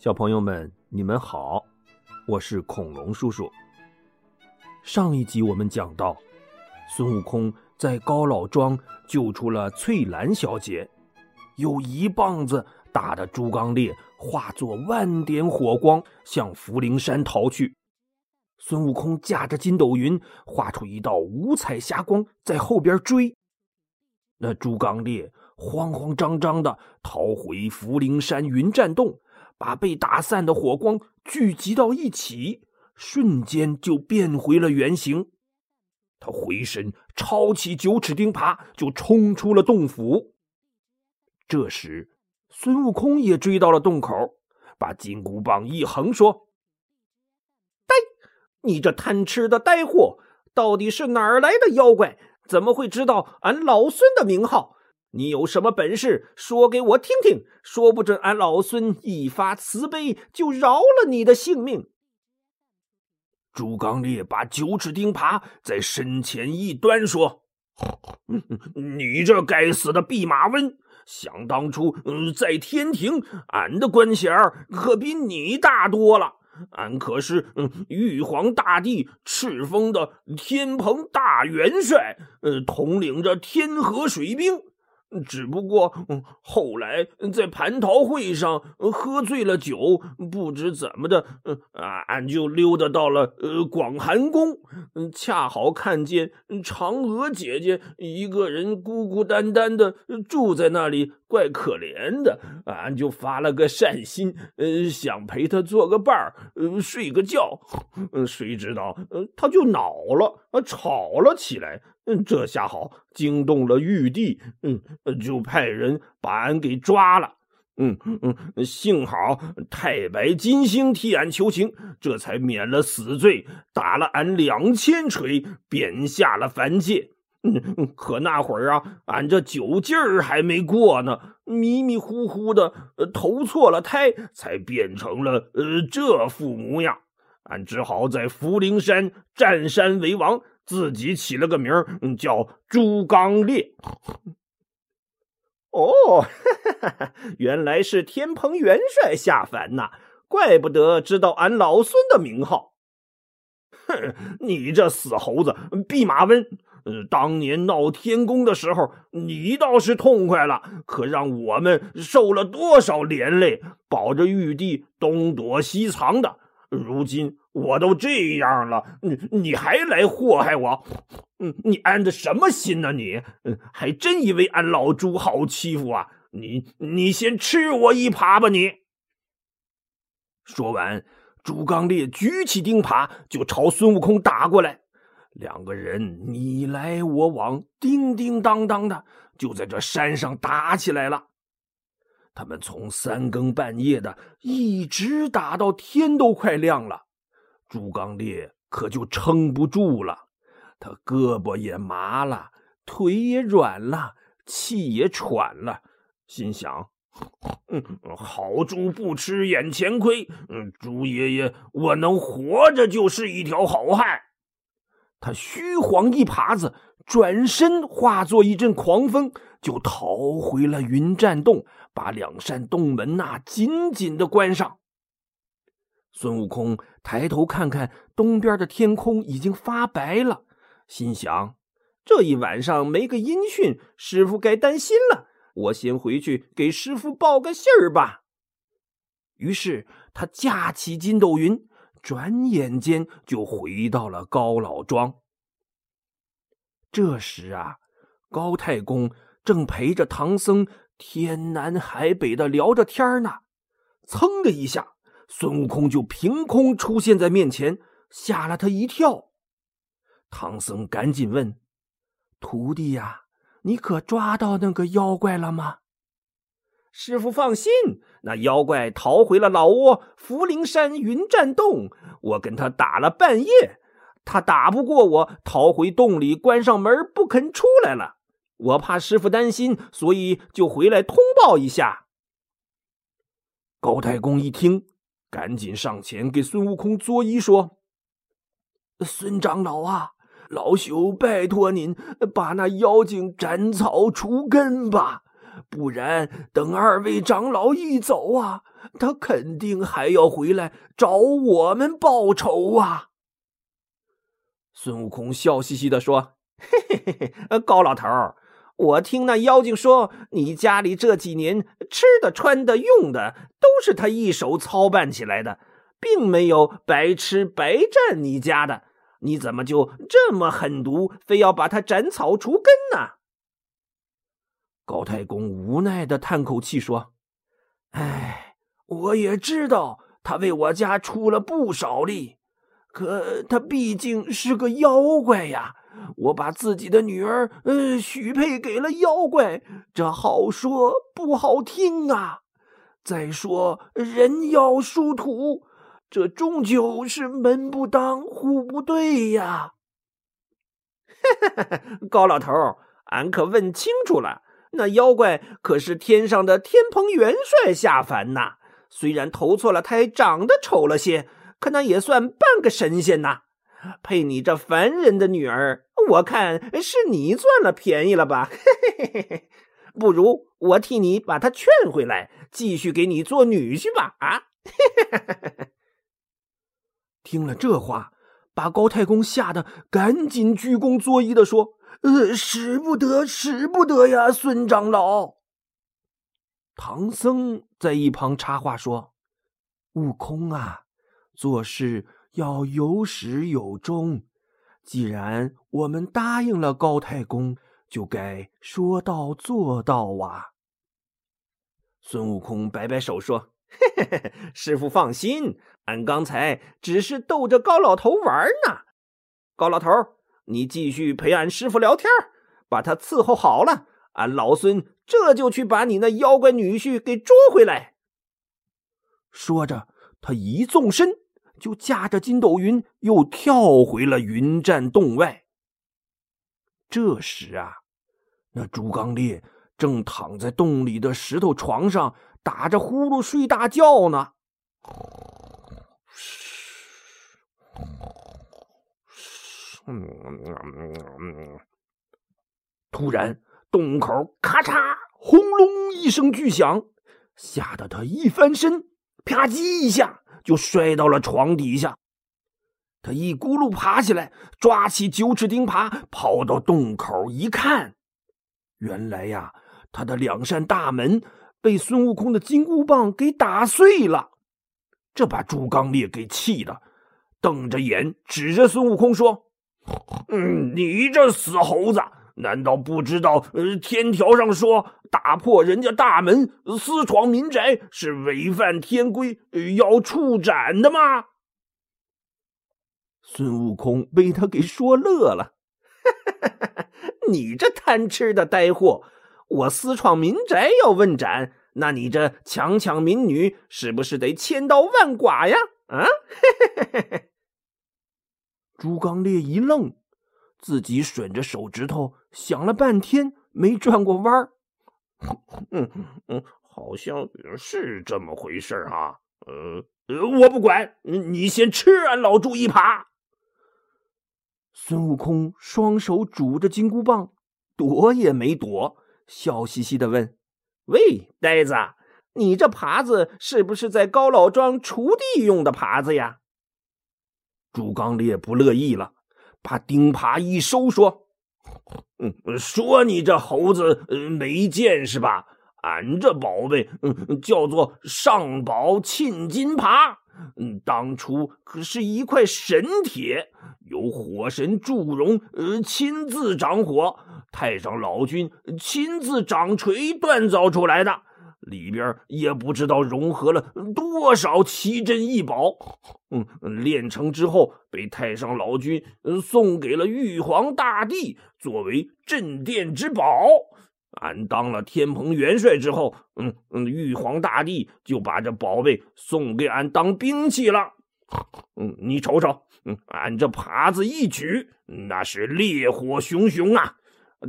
小朋友们，你们好，我是恐龙叔叔。上一集我们讲到，孙悟空在高老庄救出了翠兰小姐，又一棒子打得猪刚鬣化作万点火光，向福陵山逃去。孙悟空驾着筋斗云，画出一道五彩霞光，在后边追。那猪刚鬣慌慌张张的逃回福陵山云栈洞。把被打散的火光聚集到一起，瞬间就变回了原形。他回身抄起九齿钉耙，就冲出了洞府。这时，孙悟空也追到了洞口，把金箍棒一横，说：“呆，你这贪吃的呆货，到底是哪儿来的妖怪？怎么会知道俺老孙的名号？”你有什么本事，说给我听听？说不准俺老孙一发慈悲，就饶了你的性命。朱刚烈把九齿钉耙在身前一端，说：“你这该死的弼马温！想当初，嗯在天庭，俺的官衔可比你大多了。俺可是嗯玉皇大帝敕封的天蓬大元帅，呃，统领着天河水兵。”只不过后来在蟠桃会上喝醉了酒，不知怎么的，啊，俺就溜达到了呃广寒宫，恰好看见嫦娥姐姐一个人孤孤单单的住在那里，怪可怜的，俺就发了个善心，呃，想陪她做个伴儿，睡个觉，谁知道她就恼了，吵了起来。嗯，这下好，惊动了玉帝，嗯，就派人把俺给抓了。嗯嗯，幸好太白金星替俺求情，这才免了死罪，打了俺两千锤，贬下了凡界。嗯，可那会儿啊，俺这酒劲儿还没过呢，迷迷糊糊的投错了胎，才变成了呃这副模样。俺只好在福陵山占山为王。自己起了个名儿，叫朱刚烈。哦，原来是天蓬元帅下凡呐，怪不得知道俺老孙的名号。哼，你这死猴子，弼马温！当年闹天宫的时候，你倒是痛快了，可让我们受了多少连累，保着玉帝东躲西藏的。如今。我都这样了，你你还来祸害我？嗯，你安的什么心呢？你，还真以为俺老朱好欺负啊？你你先吃我一耙吧！你。说完，朱刚烈举起钉耙就朝孙悟空打过来，两个人你来我往，叮叮当当的就在这山上打起来了。他们从三更半夜的一直打到天都快亮了。朱刚烈可就撑不住了，他胳膊也麻了，腿也软了，气也喘了，心想：“，好猪不吃眼前亏，嗯，朱爷爷，我能活着就是一条好汉。”他虚晃一耙子，转身化作一阵狂风，就逃回了云栈洞，把两扇洞门呐紧紧的关上。孙悟空抬头看看东边的天空，已经发白了，心想：这一晚上没个音讯，师傅该担心了。我先回去给师傅报个信儿吧。于是他架起筋斗云，转眼间就回到了高老庄。这时啊，高太公正陪着唐僧天南海北的聊着天呢，噌的一下。孙悟空就凭空出现在面前，吓了他一跳。唐僧赶紧问：“徒弟呀，你可抓到那个妖怪了吗？”师傅放心，那妖怪逃回了老窝福陵山云栈洞。我跟他打了半夜，他打不过我，逃回洞里，关上门不肯出来了。我怕师傅担心，所以就回来通报一下。高太公一听。赶紧上前给孙悟空作揖说：“孙长老啊，老朽拜托您把那妖精斩草除根吧！不然等二位长老一走啊，他肯定还要回来找我们报仇啊！”孙悟空笑嘻嘻的说：“嘿嘿嘿嘿，高老头。”我听那妖精说，你家里这几年吃的、穿的、用的都是他一手操办起来的，并没有白吃白占你家的。你怎么就这么狠毒，非要把他斩草除根呢？高太公无奈的叹口气说：“哎，我也知道他为我家出了不少力，可他毕竟是个妖怪呀。”我把自己的女儿，呃，许配给了妖怪，这好说不好听啊。再说人妖殊途，这终究是门不当户不对呀。高老头，俺可问清楚了，那妖怪可是天上的天蓬元帅下凡呐。虽然投错了胎，长得丑了些，可那也算半个神仙呐。配你这凡人的女儿，我看是你赚了便宜了吧？不如我替你把她劝回来，继续给你做女婿吧！啊！听了这话，把高太公吓得赶紧鞠躬作揖的说：“呃，使不得，使不得呀，孙长老。”唐僧在一旁插话说：“悟空啊，做事。”要有始有终，既然我们答应了高太公，就该说到做到啊！孙悟空摆摆手说：“嘿嘿嘿，师傅放心，俺刚才只是逗着高老头玩呢。高老头，你继续陪俺师傅聊天，把他伺候好了，俺老孙这就去把你那妖怪女婿给捉回来。”说着，他一纵身。就驾着筋斗云，又跳回了云栈洞外。这时啊，那朱刚烈正躺在洞里的石头床上打着呼噜睡大觉呢。突然，洞口咔嚓轰隆一声巨响，吓得他一翻身，啪叽一下。就摔到了床底下，他一咕噜爬起来，抓起九齿钉耙，跑到洞口一看，原来呀，他的两扇大门被孙悟空的金箍棒给打碎了。这把朱刚烈给气的，瞪着眼指着孙悟空说：“嗯，你这死猴子！”难道不知道？呃，天条上说，打破人家大门、私闯民宅是违反天规，要处斩的吗？孙悟空被他给说乐了，你这贪吃的呆货！我私闯民宅要问斩，那你这强抢民女是不是得千刀万剐呀？啊！朱刚烈一愣。自己吮着手指头想了半天，没转过弯儿。嗯嗯，好像是这么回事啊。呃，我不管，你先吃俺老猪一耙。孙悟空双手拄着金箍棒，躲也没躲，笑嘻嘻的问：“喂，呆子，你这耙子是不是在高老庄锄地用的耙子呀？”猪刚烈不乐意了。把钉耙一收，说：“嗯，说你这猴子没见识吧？俺这宝贝，嗯，叫做上宝沁金耙。嗯，当初可是一块神铁，由火神祝融亲自掌火，太上老君亲自掌锤锻造出来的。”里边也不知道融合了多少奇珍异宝，嗯，炼成之后被太上老君送给了玉皇大帝作为镇殿之宝。俺当了天蓬元帅之后，嗯嗯，玉皇大帝就把这宝贝送给俺当兵器了。嗯，你瞅瞅，嗯，俺这耙子一举，那是烈火熊熊啊！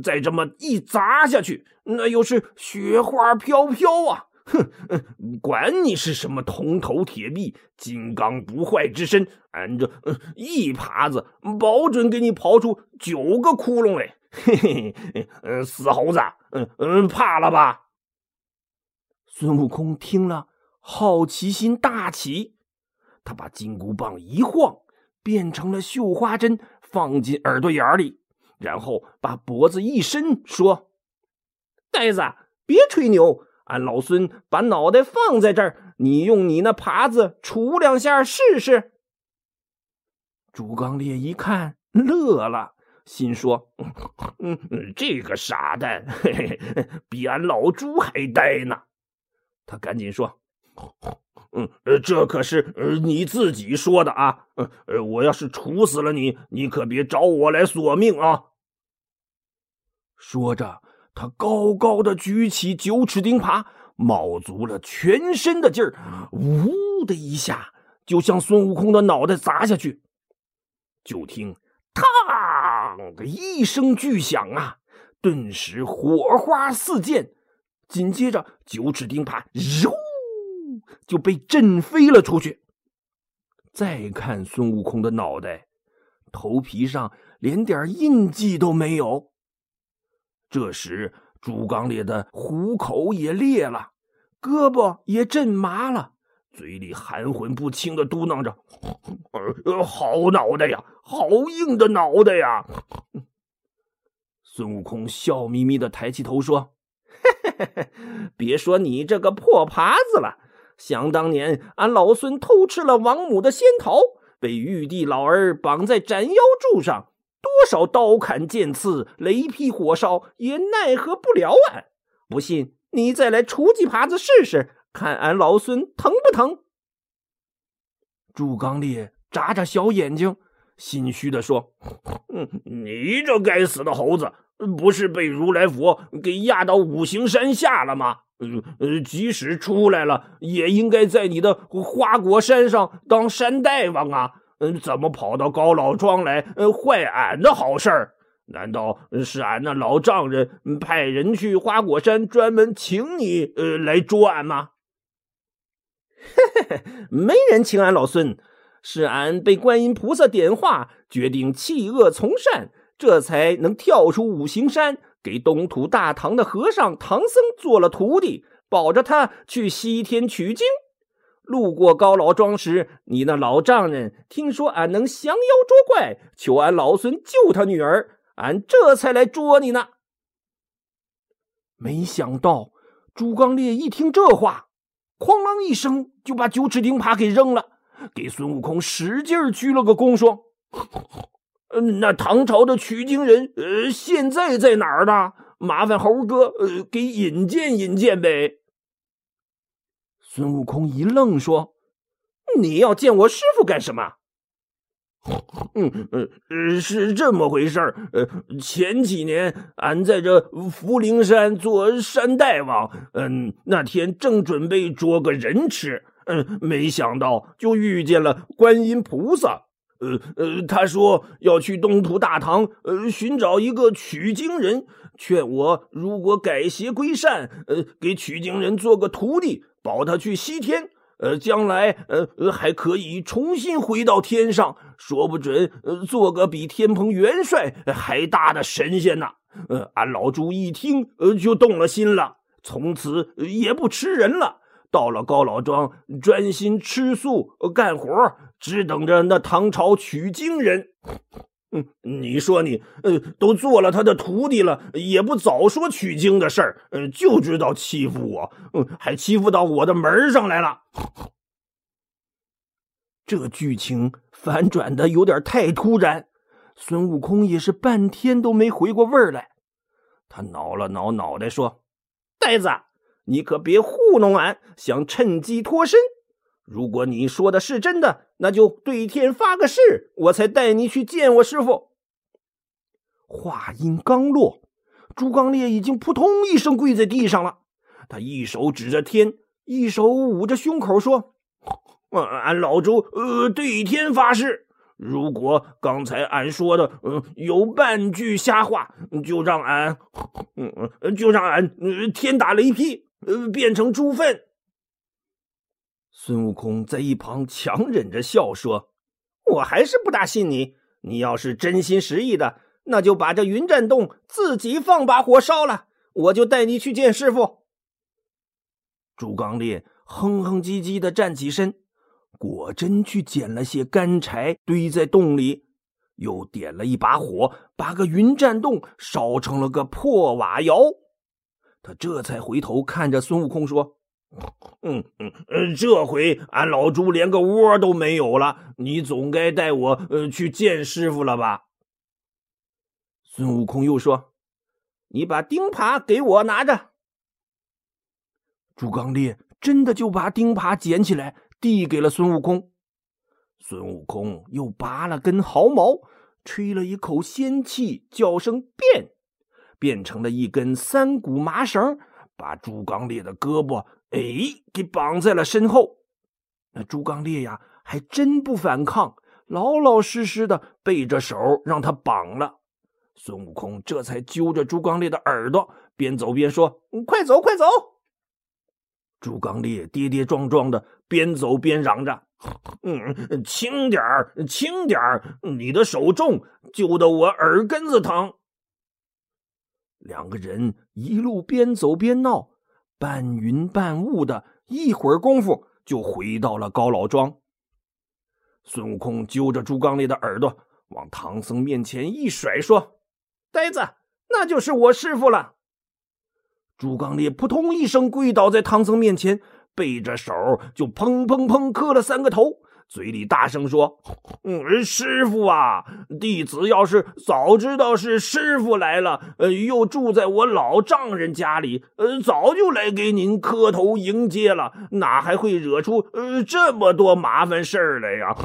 再这么一砸下去，那又是雪花飘飘啊！哼，管你是什么铜头铁臂、金刚不坏之身，俺这一耙子保准给你刨出九个窟窿来！嘿嘿，嗯，死猴子，嗯嗯，怕了吧？孙悟空听了，好奇心大起，他把金箍棒一晃，变成了绣花针，放进耳朵眼里，然后把脖子一伸，说：“呆子，别吹牛，俺老孙把脑袋放在这儿，你用你那耙子杵两下试试。”朱刚烈一看，乐了。心说：“嗯，这个傻蛋，嘿嘿，比俺老朱还呆呢。”他赶紧说：“嗯，这可是你自己说的啊！呃，我要是处死了你，你可别找我来索命啊！”说着，他高高的举起九齿钉耙，卯足了全身的劲儿，呜的一下就向孙悟空的脑袋砸下去。就听。嘡的一声巨响啊！顿时火花四溅，紧接着九齿钉耙嗖就被震飞了出去。再看孙悟空的脑袋，头皮上连点印记都没有。这时，朱刚烈的虎口也裂了，胳膊也震麻了。嘴里含混不清的嘟囔着：“，好脑袋呀，好硬的脑袋呀！”孙悟空笑眯眯的抬起头说：“别说你这个破耙子了，想当年俺老孙偷吃了王母的仙桃，被玉帝老儿绑在斩妖柱上，多少刀砍剑刺、雷劈火烧，也奈何不了俺。不信，你再来锄几耙子试试。”看俺老孙疼不疼？朱刚烈眨眨小眼睛，心虚的说：“嗯，你这该死的猴子，不是被如来佛给压到五行山下了吗？呃，即使出来了，也应该在你的花果山上当山大王啊！嗯，怎么跑到高老庄来，坏俺的好事儿？难道是俺那老丈人派人去花果山专门请你呃来捉俺吗？”嘿嘿嘿，没人请俺老孙，是俺被观音菩萨点化，决定弃恶从善，这才能跳出五行山，给东土大唐的和尚唐僧做了徒弟，保着他去西天取经。路过高老庄时，你那老丈人听说俺能降妖捉怪，求俺老孙救他女儿，俺这才来捉你呢。没想到朱刚烈一听这话。哐啷一声，就把九齿钉耙给扔了，给孙悟空使劲鞠了个躬，说：“，那唐朝的取经人，呃，现在在哪儿呢？麻烦猴哥，呃，给引荐引荐呗。”孙悟空一愣，说：“你要见我师傅干什么？”嗯嗯，是这么回事儿。呃，前几年俺在这福陵山做山大王，嗯，那天正准备捉个人吃，嗯，没想到就遇见了观音菩萨。呃呃，他说要去东土大唐，呃，寻找一个取经人，劝我如果改邪归善，呃，给取经人做个徒弟，保他去西天。呃，将来呃还可以重新回到天上，说不准呃做个比天蓬元帅还大的神仙呢。呃，俺老朱一听呃就动了心了，从此也不吃人了，到了高老庄专心吃素干活，只等着那唐朝取经人。嗯，你说你呃都做了他的徒弟了，也不早说取经的事儿，呃，就知道欺负我，嗯，还欺负到我的门上来了。这剧情反转的有点太突然，孙悟空也是半天都没回过味儿来。他挠了挠脑袋说：“呆子，你可别糊弄俺，想趁机脱身。”如果你说的是真的，那就对天发个誓，我才带你去见我师傅。话音刚落，朱刚烈已经扑通一声跪在地上了。他一手指着天，一手捂着胸口说：“俺俺老朱，呃，对天发誓，如果刚才俺说的，嗯，有半句瞎话，就让俺，嗯，就让俺天打雷劈，呃，变成猪粪。”孙悟空在一旁强忍着笑说：“我还是不大信你。你要是真心实意的，那就把这云栈洞自己放把火烧了，我就带你去见师傅。”朱刚烈哼哼唧唧的站起身，果真去捡了些干柴堆在洞里，又点了一把火，把个云栈洞烧成了个破瓦窑。他这才回头看着孙悟空说：“嗯嗯，这回俺老朱连个窝都没有了，你总该带我呃去见师傅了吧？”孙悟空又说：“你把钉耙给我拿着。”朱刚烈真的就把钉耙捡起来递给了孙悟空。孙悟空又拔了根毫毛，吹了一口仙气，叫声“变”。变成了一根三股麻绳，把朱刚烈的胳膊哎给绑在了身后。那朱刚烈呀，还真不反抗，老老实实的背着手让他绑了。孙悟空这才揪着朱刚烈的耳朵，边走边说：“快走，快走！”朱刚烈跌跌撞撞的边走边嚷着：“嗯，轻点儿，轻点儿，你的手重，揪得我耳根子疼。”两个人一路边走边闹，半云半雾的，一会儿功夫就回到了高老庄。孙悟空揪着猪刚烈的耳朵，往唐僧面前一甩，说：“呆子，那就是我师傅了。”猪刚烈扑通一声跪倒在唐僧面前，背着手就砰砰砰磕了三个头。嘴里大声说：“嗯，师傅啊，弟子要是早知道是师傅来了，呃，又住在我老丈人家里，呃，早就来给您磕头迎接了，哪还会惹出呃这么多麻烦事儿来呀？”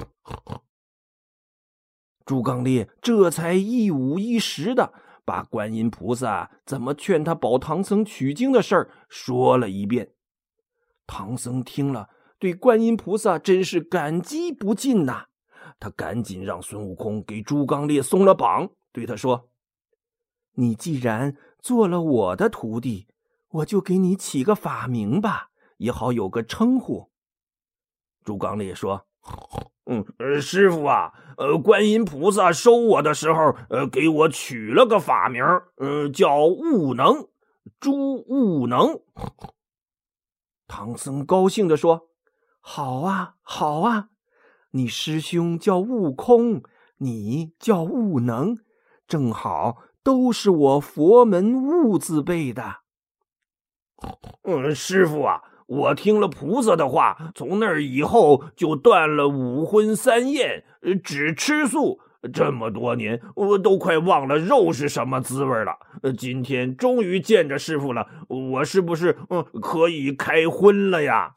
朱刚烈这才一五一十的把观音菩萨怎么劝他保唐僧取经的事儿说了一遍。唐僧听了。对观音菩萨真是感激不尽呐！他赶紧让孙悟空给朱刚烈松了绑，对他说：“你既然做了我的徒弟，我就给你起个法名吧，也好有个称呼。”朱刚烈说：“嗯，师傅啊，呃，观音菩萨收我的时候，呃，给我取了个法名，嗯，叫悟能，朱悟能。”唐僧高兴地说。好啊，好啊！你师兄叫悟空，你叫悟能，正好都是我佛门悟字辈的。嗯，师傅啊，我听了菩萨的话，从那以后就断了五荤三宴，只吃素。这么多年，我都快忘了肉是什么滋味了。今天终于见着师傅了，我是不是嗯可以开荤了呀？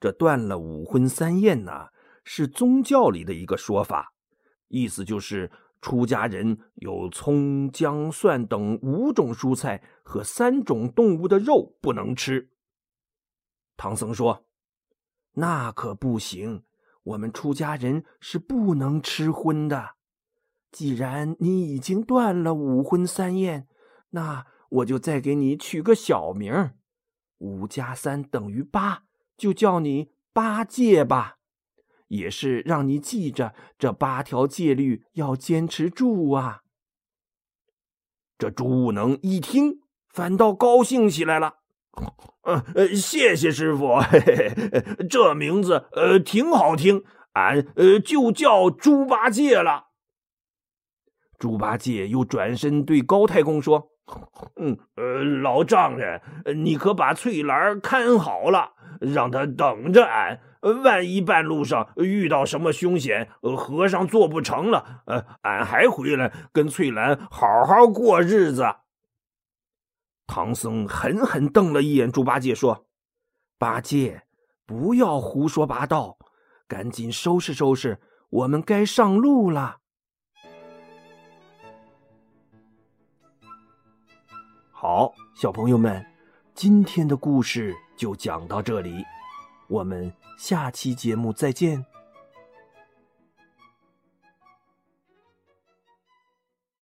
这断了五荤三宴呢，是宗教里的一个说法，意思就是出家人有葱、姜、蒜等五种蔬菜和三种动物的肉不能吃。唐僧说：“那可不行，我们出家人是不能吃荤的。既然你已经断了五荤三宴，那我就再给你取个小名五加三等于八。”就叫你八戒吧，也是让你记着这八条戒律要坚持住啊。这朱悟能一听，反倒高兴起来了。呃，谢谢师傅，这名字呃挺好听，俺呃就叫猪八戒了。猪八戒又转身对高太公说：“嗯，呃，老丈人，你可把翠兰看好了。”让他等着俺，万一半路上遇到什么凶险，和尚做不成了，呃，俺还回来跟翠兰好好过日子。唐僧狠狠瞪了一眼猪八戒，说：“八戒，不要胡说八道，赶紧收拾收拾，我们该上路了。”好，小朋友们，今天的故事。就讲到这里，我们下期节目再见。